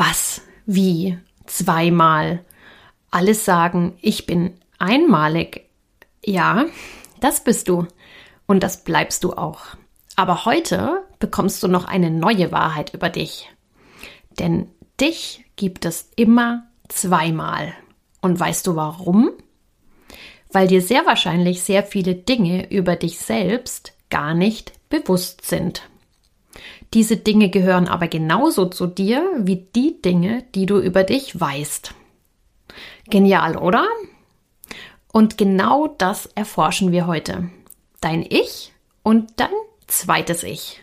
Was? Wie? Zweimal? Alle sagen, ich bin einmalig. Ja, das bist du. Und das bleibst du auch. Aber heute bekommst du noch eine neue Wahrheit über dich. Denn dich gibt es immer zweimal. Und weißt du warum? Weil dir sehr wahrscheinlich sehr viele Dinge über dich selbst gar nicht bewusst sind. Diese Dinge gehören aber genauso zu dir wie die Dinge, die du über dich weißt. Genial, oder? Und genau das erforschen wir heute. Dein Ich und dein zweites Ich.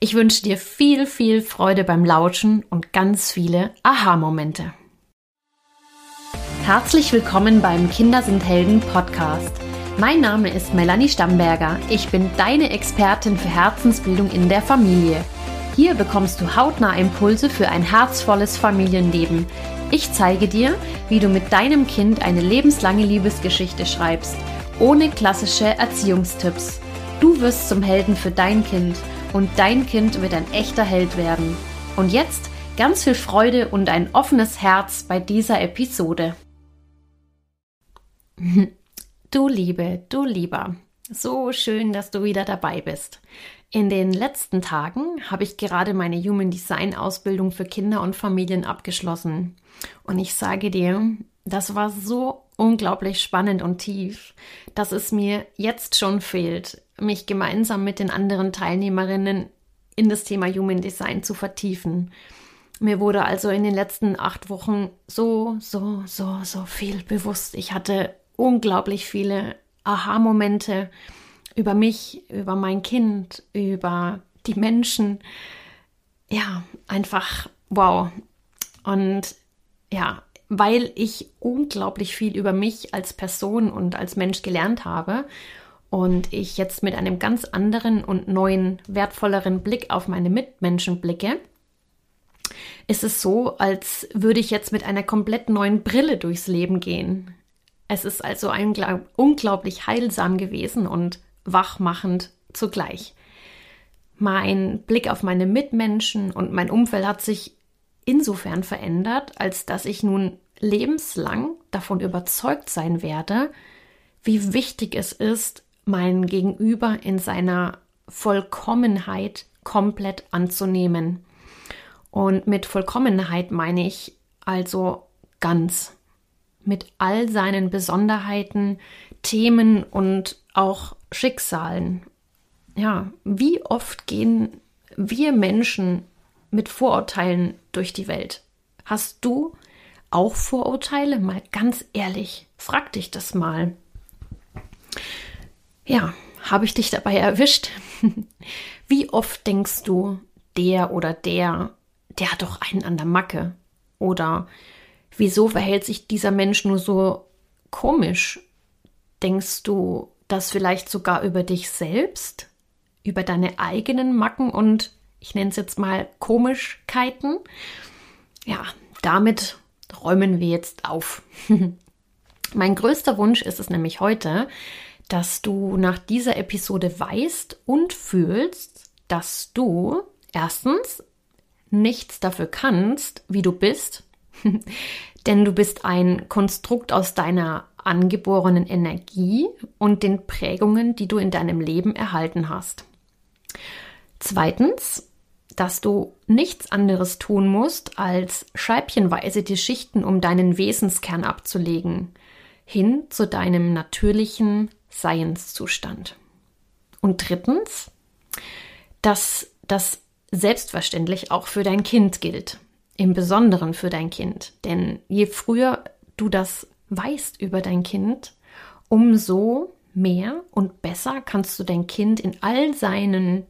Ich wünsche dir viel, viel Freude beim Lauschen und ganz viele Aha-Momente. Herzlich willkommen beim Kinder sind Helden Podcast. Mein Name ist Melanie Stamberger. Ich bin deine Expertin für Herzensbildung in der Familie. Hier bekommst du hautnah Impulse für ein herzvolles Familienleben. Ich zeige dir, wie du mit deinem Kind eine lebenslange Liebesgeschichte schreibst, ohne klassische Erziehungstipps. Du wirst zum Helden für dein Kind und dein Kind wird ein echter Held werden. Und jetzt ganz viel Freude und ein offenes Herz bei dieser Episode. Du Liebe, du Lieber, so schön, dass du wieder dabei bist. In den letzten Tagen habe ich gerade meine Human Design Ausbildung für Kinder und Familien abgeschlossen. Und ich sage dir, das war so unglaublich spannend und tief, dass es mir jetzt schon fehlt, mich gemeinsam mit den anderen Teilnehmerinnen in das Thema Human Design zu vertiefen. Mir wurde also in den letzten acht Wochen so, so, so, so viel bewusst. Ich hatte unglaublich viele Aha-Momente über mich, über mein Kind, über die Menschen. Ja, einfach wow. Und ja, weil ich unglaublich viel über mich als Person und als Mensch gelernt habe und ich jetzt mit einem ganz anderen und neuen, wertvolleren Blick auf meine Mitmenschen blicke, ist es so, als würde ich jetzt mit einer komplett neuen Brille durchs Leben gehen. Es ist also unglaublich heilsam gewesen und wachmachend zugleich. Mein Blick auf meine Mitmenschen und mein Umfeld hat sich insofern verändert, als dass ich nun lebenslang davon überzeugt sein werde, wie wichtig es ist, mein Gegenüber in seiner Vollkommenheit komplett anzunehmen. Und mit Vollkommenheit meine ich also ganz mit all seinen Besonderheiten, Themen und auch Schicksalen. Ja, wie oft gehen wir Menschen mit Vorurteilen durch die Welt? Hast du auch Vorurteile? Mal ganz ehrlich, frag dich das mal. Ja, habe ich dich dabei erwischt? Wie oft denkst du, der oder der, der hat doch einen an der Macke? Oder wieso verhält sich dieser Mensch nur so komisch? Denkst du das vielleicht sogar über dich selbst? Über deine eigenen Macken und ich nenne es jetzt mal Komischkeiten? Ja, damit räumen wir jetzt auf. mein größter Wunsch ist es nämlich heute, dass du nach dieser Episode weißt und fühlst, dass du erstens nichts dafür kannst, wie du bist, denn du bist ein Konstrukt aus deiner angeborenen Energie und den Prägungen, die du in deinem Leben erhalten hast. Zweitens, dass du nichts anderes tun musst, als scheibchenweise die Schichten um deinen Wesenskern abzulegen, hin zu deinem natürlichen Seienszustand. Und drittens, dass das selbstverständlich auch für dein Kind gilt, im Besonderen für dein Kind. Denn je früher du das weißt über dein Kind, umso mehr und besser kannst du dein Kind in all seinen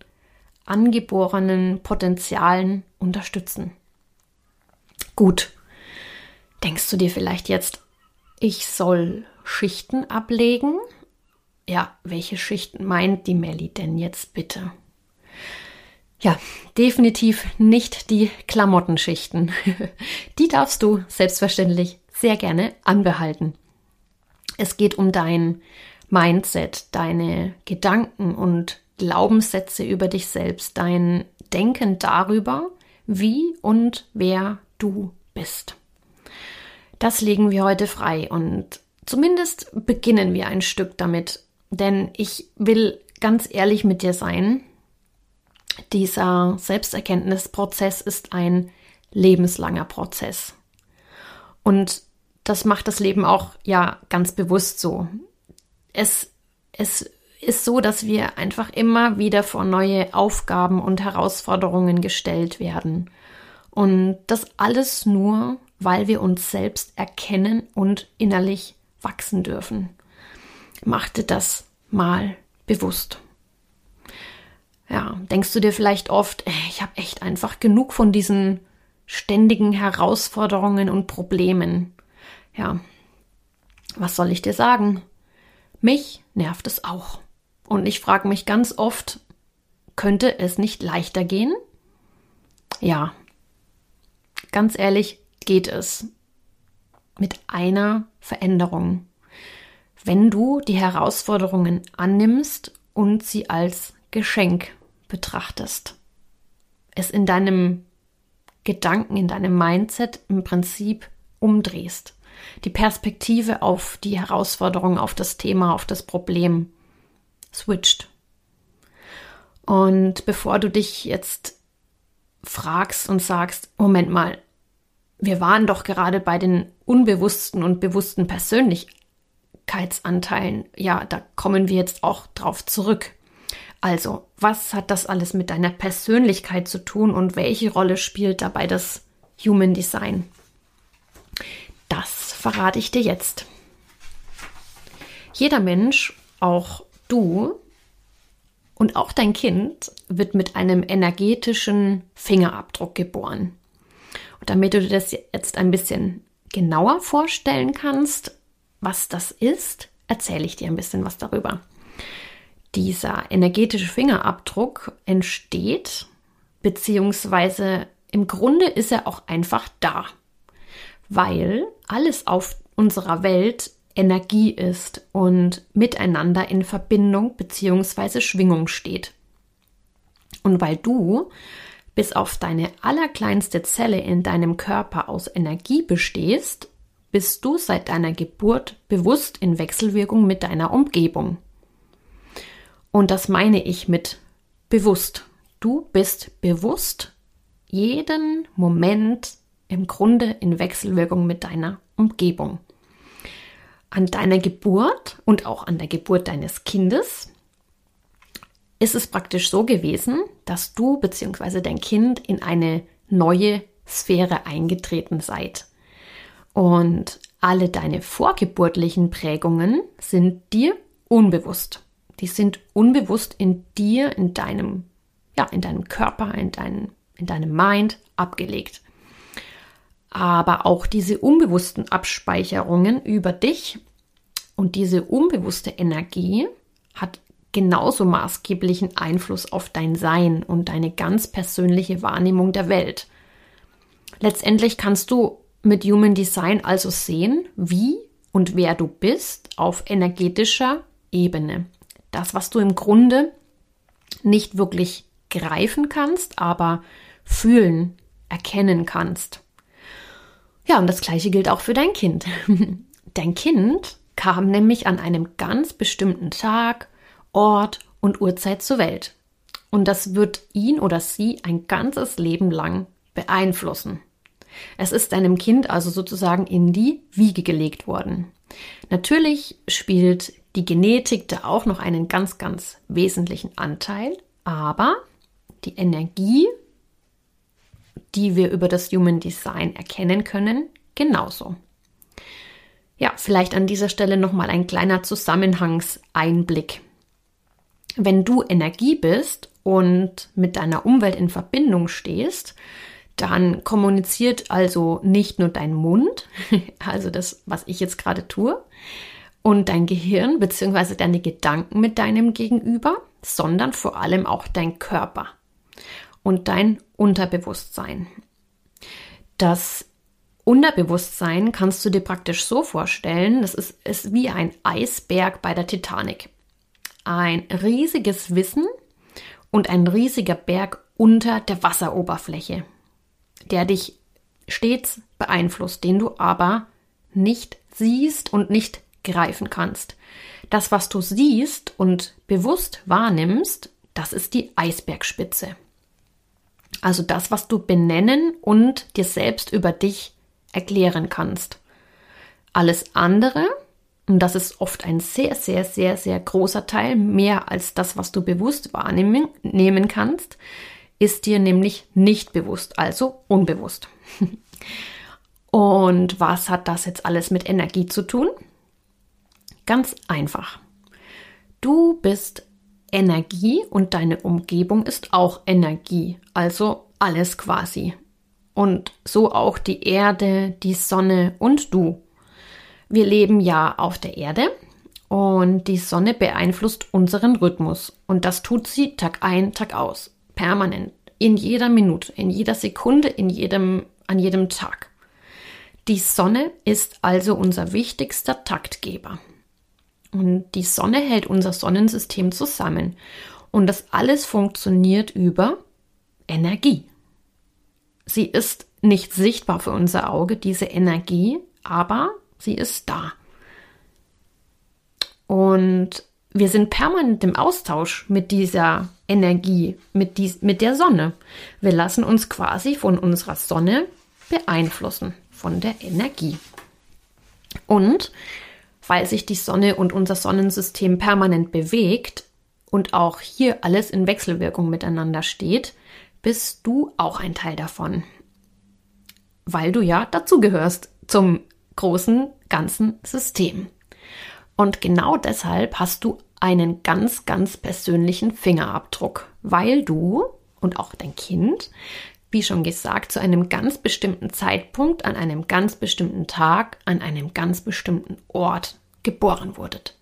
angeborenen Potenzialen unterstützen. Gut, denkst du dir vielleicht jetzt, ich soll Schichten ablegen? Ja, welche Schichten meint die Melli denn jetzt bitte? Ja, definitiv nicht die Klamottenschichten. Die darfst du selbstverständlich sehr gerne anbehalten. Es geht um dein Mindset, deine Gedanken und Glaubenssätze über dich selbst, dein Denken darüber, wie und wer du bist. Das legen wir heute frei und zumindest beginnen wir ein Stück damit, denn ich will ganz ehrlich mit dir sein. Dieser Selbsterkenntnisprozess ist ein lebenslanger Prozess. Und das macht das Leben auch ja ganz bewusst so. Es, es ist so, dass wir einfach immer wieder vor neue Aufgaben und Herausforderungen gestellt werden. Und das alles nur, weil wir uns selbst erkennen und innerlich wachsen dürfen. Machte das mal bewusst. Ja, denkst du dir vielleicht oft, ich habe echt einfach genug von diesen ständigen Herausforderungen und Problemen. Ja, was soll ich dir sagen? Mich nervt es auch. Und ich frage mich ganz oft, könnte es nicht leichter gehen? Ja, ganz ehrlich, geht es. Mit einer Veränderung. Wenn du die Herausforderungen annimmst und sie als Geschenk betrachtest. Es in deinem Gedanken, in deinem Mindset im Prinzip umdrehst. Die Perspektive auf die Herausforderung, auf das Thema, auf das Problem switcht. Und bevor du dich jetzt fragst und sagst, Moment mal, wir waren doch gerade bei den unbewussten und bewussten Persönlichkeitsanteilen. Ja, da kommen wir jetzt auch drauf zurück. Also, was hat das alles mit deiner Persönlichkeit zu tun und welche Rolle spielt dabei das Human Design? Das verrate ich dir jetzt. Jeder Mensch, auch du und auch dein Kind wird mit einem energetischen Fingerabdruck geboren. Und damit du dir das jetzt ein bisschen genauer vorstellen kannst, was das ist, erzähle ich dir ein bisschen was darüber. Dieser energetische Fingerabdruck entsteht, beziehungsweise im Grunde ist er auch einfach da, weil alles auf unserer Welt Energie ist und miteinander in Verbindung bzw. Schwingung steht. Und weil du bis auf deine allerkleinste Zelle in deinem Körper aus Energie bestehst, bist du seit deiner Geburt bewusst in Wechselwirkung mit deiner Umgebung. Und das meine ich mit bewusst. Du bist bewusst jeden Moment im Grunde in Wechselwirkung mit deiner Umgebung an deiner Geburt und auch an der Geburt deines Kindes ist es praktisch so gewesen, dass du bzw. dein Kind in eine neue Sphäre eingetreten seid. Und alle deine vorgeburtlichen Prägungen sind dir unbewusst. Die sind unbewusst in dir, in deinem, ja, in deinem Körper, in, dein, in deinem Mind abgelegt. Aber auch diese unbewussten Abspeicherungen über dich und diese unbewusste Energie hat genauso maßgeblichen Einfluss auf dein Sein und deine ganz persönliche Wahrnehmung der Welt. Letztendlich kannst du mit Human Design also sehen, wie und wer du bist auf energetischer Ebene. Das, was du im Grunde nicht wirklich greifen kannst, aber fühlen, erkennen kannst. Ja, und das gleiche gilt auch für dein Kind. dein Kind kam nämlich an einem ganz bestimmten Tag, Ort und Uhrzeit zur Welt. Und das wird ihn oder sie ein ganzes Leben lang beeinflussen. Es ist deinem Kind also sozusagen in die Wiege gelegt worden. Natürlich spielt die Genetik da auch noch einen ganz, ganz wesentlichen Anteil, aber die Energie die wir über das Human Design erkennen können, genauso. Ja, vielleicht an dieser Stelle nochmal ein kleiner Zusammenhangseinblick. Wenn du Energie bist und mit deiner Umwelt in Verbindung stehst, dann kommuniziert also nicht nur dein Mund, also das, was ich jetzt gerade tue, und dein Gehirn bzw. deine Gedanken mit deinem Gegenüber, sondern vor allem auch dein Körper und dein Unterbewusstsein. Das Unterbewusstsein kannst du dir praktisch so vorstellen, das ist, ist wie ein Eisberg bei der Titanic. Ein riesiges Wissen und ein riesiger Berg unter der Wasseroberfläche, der dich stets beeinflusst, den du aber nicht siehst und nicht greifen kannst. Das, was du siehst und bewusst wahrnimmst, das ist die Eisbergspitze. Also das, was du benennen und dir selbst über dich erklären kannst. Alles andere, und das ist oft ein sehr, sehr, sehr, sehr großer Teil, mehr als das, was du bewusst wahrnehmen nehmen kannst, ist dir nämlich nicht bewusst, also unbewusst. Und was hat das jetzt alles mit Energie zu tun? Ganz einfach. Du bist Energie und deine Umgebung ist auch Energie, also alles quasi. Und so auch die Erde, die Sonne und du. Wir leben ja auf der Erde und die Sonne beeinflusst unseren Rhythmus und das tut sie Tag ein, Tag aus, permanent, in jeder Minute, in jeder Sekunde, in jedem, an jedem Tag. Die Sonne ist also unser wichtigster Taktgeber. Und die Sonne hält unser Sonnensystem zusammen. Und das alles funktioniert über Energie. Sie ist nicht sichtbar für unser Auge, diese Energie, aber sie ist da. Und wir sind permanent im Austausch mit dieser Energie, mit, dies, mit der Sonne. Wir lassen uns quasi von unserer Sonne beeinflussen, von der Energie. Und weil sich die Sonne und unser Sonnensystem permanent bewegt und auch hier alles in Wechselwirkung miteinander steht, bist du auch ein Teil davon. Weil du ja dazugehörst zum großen ganzen System. Und genau deshalb hast du einen ganz, ganz persönlichen Fingerabdruck, weil du und auch dein Kind, wie schon gesagt, zu einem ganz bestimmten Zeitpunkt, an einem ganz bestimmten Tag, an einem ganz bestimmten Ort geboren wurdet.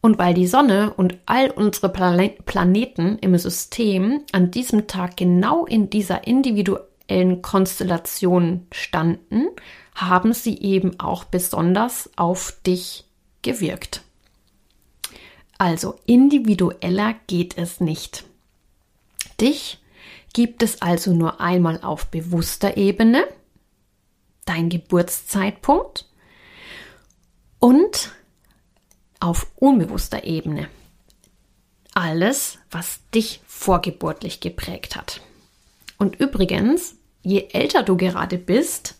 Und weil die Sonne und all unsere Planeten im System an diesem Tag genau in dieser individuellen Konstellation standen, haben sie eben auch besonders auf dich gewirkt. Also individueller geht es nicht. Dich gibt es also nur einmal auf bewusster Ebene, dein Geburtszeitpunkt und auf unbewusster Ebene. Alles, was dich vorgeburtlich geprägt hat. Und übrigens, je älter du gerade bist,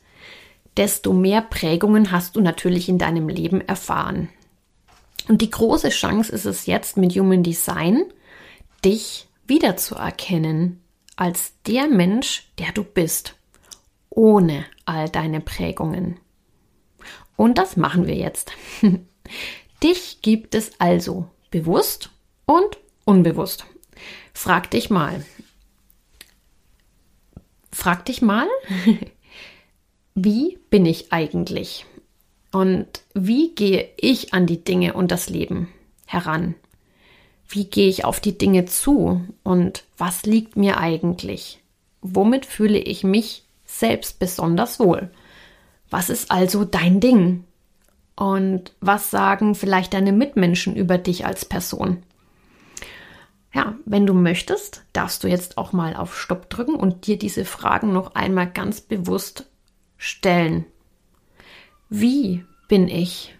desto mehr Prägungen hast du natürlich in deinem Leben erfahren. Und die große Chance ist es jetzt mit Human Design, dich wiederzuerkennen als der Mensch, der du bist, ohne all deine Prägungen. Und das machen wir jetzt. dich gibt es also bewusst und unbewusst. Frag dich mal. Frag dich mal, wie bin ich eigentlich? Und wie gehe ich an die Dinge und das Leben heran? Wie gehe ich auf die Dinge zu? Und was liegt mir eigentlich? Womit fühle ich mich selbst besonders wohl? Was ist also dein Ding? Und was sagen vielleicht deine Mitmenschen über dich als Person? Ja, wenn du möchtest, darfst du jetzt auch mal auf Stopp drücken und dir diese Fragen noch einmal ganz bewusst stellen. Wie bin ich?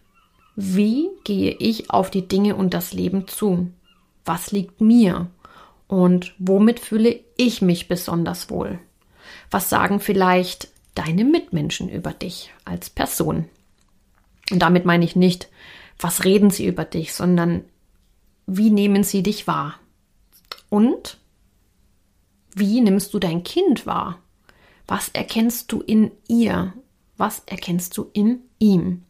Wie gehe ich auf die Dinge und das Leben zu? Was liegt mir? Und womit fühle ich mich besonders wohl? Was sagen vielleicht deine Mitmenschen über dich als Person? Und damit meine ich nicht, was reden sie über dich, sondern wie nehmen sie dich wahr? Und wie nimmst du dein Kind wahr? Was erkennst du in ihr? Was erkennst du in ihm?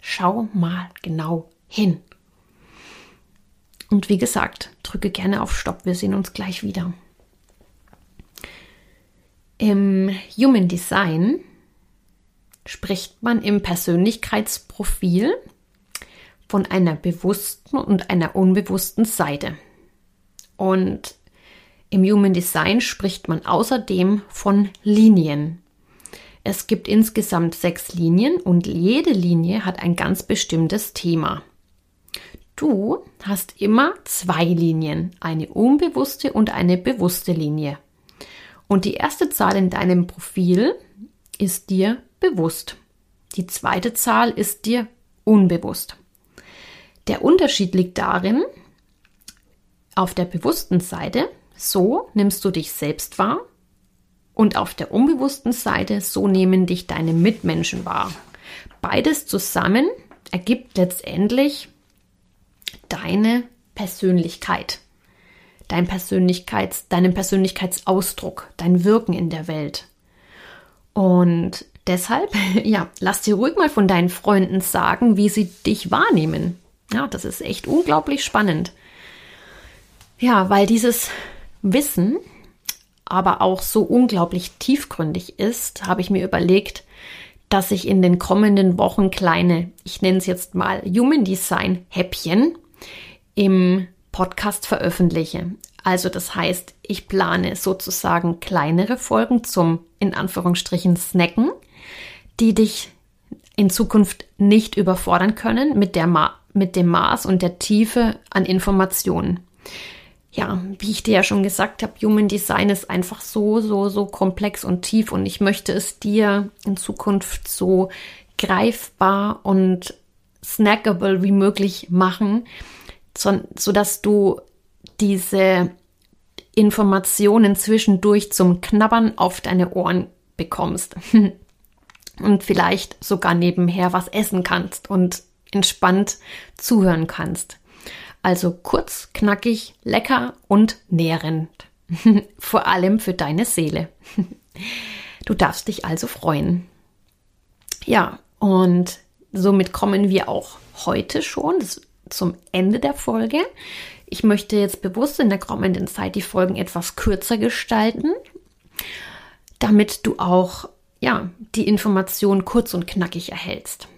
Schau mal genau hin. Und wie gesagt, drücke gerne auf Stopp. Wir sehen uns gleich wieder. Im Human Design spricht man im Persönlichkeitsprofil von einer bewussten und einer unbewussten Seite. Und im Human Design spricht man außerdem von Linien. Es gibt insgesamt sechs Linien und jede Linie hat ein ganz bestimmtes Thema. Du hast immer zwei Linien, eine unbewusste und eine bewusste Linie. Und die erste Zahl in deinem Profil ist dir bewusst. Die zweite Zahl ist dir unbewusst. Der Unterschied liegt darin, auf der bewussten Seite, so nimmst du dich selbst wahr und auf der unbewussten Seite, so nehmen dich deine Mitmenschen wahr. Beides zusammen ergibt letztendlich deine Persönlichkeit, dein Persönlichkeits, deinen Persönlichkeitsausdruck, dein Wirken in der Welt. Und deshalb, ja, lass dir ruhig mal von deinen Freunden sagen, wie sie dich wahrnehmen. Ja, das ist echt unglaublich spannend. Ja, weil dieses Wissen aber auch so unglaublich tiefgründig ist, habe ich mir überlegt, dass ich in den kommenden Wochen kleine, ich nenne es jetzt mal Human Design Häppchen im Podcast veröffentliche. Also das heißt, ich plane sozusagen kleinere Folgen zum in Anführungsstrichen Snacken, die dich in Zukunft nicht überfordern können mit, der Ma mit dem Maß und der Tiefe an Informationen ja, wie ich dir ja schon gesagt habe, Human Design ist einfach so, so, so komplex und tief und ich möchte es dir in Zukunft so greifbar und snackable wie möglich machen, so, so dass du diese Informationen zwischendurch zum Knabbern auf deine Ohren bekommst und vielleicht sogar nebenher was essen kannst und entspannt zuhören kannst. Also kurz, knackig, lecker und nährend. Vor allem für deine Seele. Du darfst dich also freuen. Ja, und somit kommen wir auch heute schon zum Ende der Folge. Ich möchte jetzt bewusst in der kommenden Zeit die Folgen etwas kürzer gestalten, damit du auch ja, die Information kurz und knackig erhältst.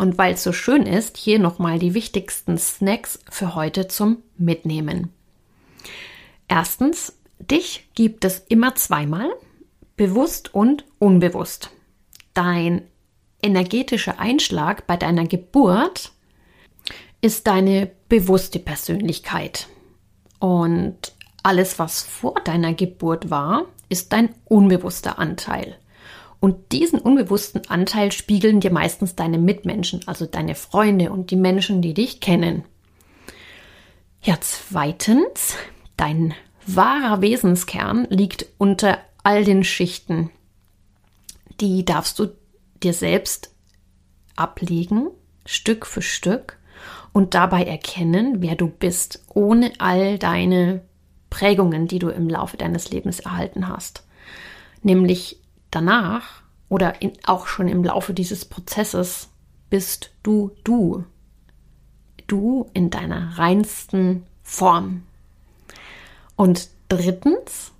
Und weil es so schön ist, hier nochmal die wichtigsten Snacks für heute zum Mitnehmen. Erstens, dich gibt es immer zweimal, bewusst und unbewusst. Dein energetischer Einschlag bei deiner Geburt ist deine bewusste Persönlichkeit. Und alles, was vor deiner Geburt war, ist dein unbewusster Anteil. Und diesen unbewussten Anteil spiegeln dir meistens deine Mitmenschen, also deine Freunde und die Menschen, die dich kennen. Ja, zweitens, dein wahrer Wesenskern liegt unter all den Schichten. Die darfst du dir selbst ablegen, Stück für Stück, und dabei erkennen, wer du bist, ohne all deine Prägungen, die du im Laufe deines Lebens erhalten hast. Nämlich danach oder in, auch schon im Laufe dieses Prozesses bist du du. Du in deiner reinsten Form. Und drittens,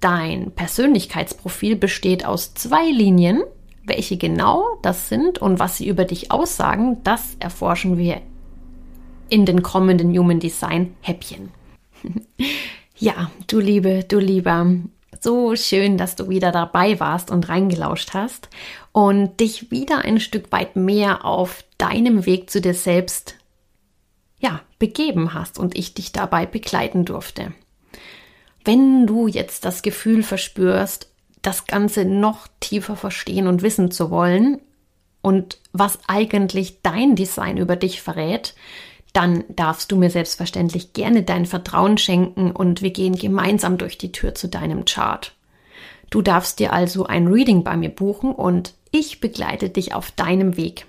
dein Persönlichkeitsprofil besteht aus zwei Linien. Welche genau das sind und was sie über dich aussagen, das erforschen wir in den kommenden Human Design Häppchen. ja, du Liebe, du Lieber, so schön, dass du wieder dabei warst und reingelauscht hast und dich wieder ein Stück weit mehr auf deinem Weg zu dir selbst ja, begeben hast und ich dich dabei begleiten durfte. Wenn du jetzt das Gefühl verspürst, das Ganze noch tiefer verstehen und wissen zu wollen und was eigentlich dein Design über dich verrät, dann darfst du mir selbstverständlich gerne dein Vertrauen schenken und wir gehen gemeinsam durch die Tür zu deinem Chart. Du darfst dir also ein Reading bei mir buchen und ich begleite dich auf deinem Weg.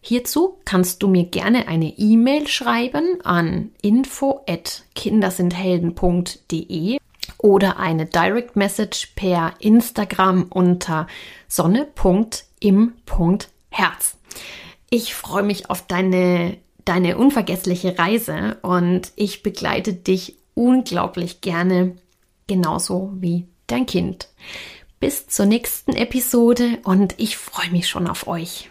Hierzu kannst du mir gerne eine E-Mail schreiben an info@kindersindhelden.de oder eine Direct Message per Instagram unter sonne.im.herz. Ich freue mich auf deine deine unvergessliche Reise und ich begleite dich unglaublich gerne, genauso wie dein Kind. Bis zur nächsten Episode und ich freue mich schon auf euch.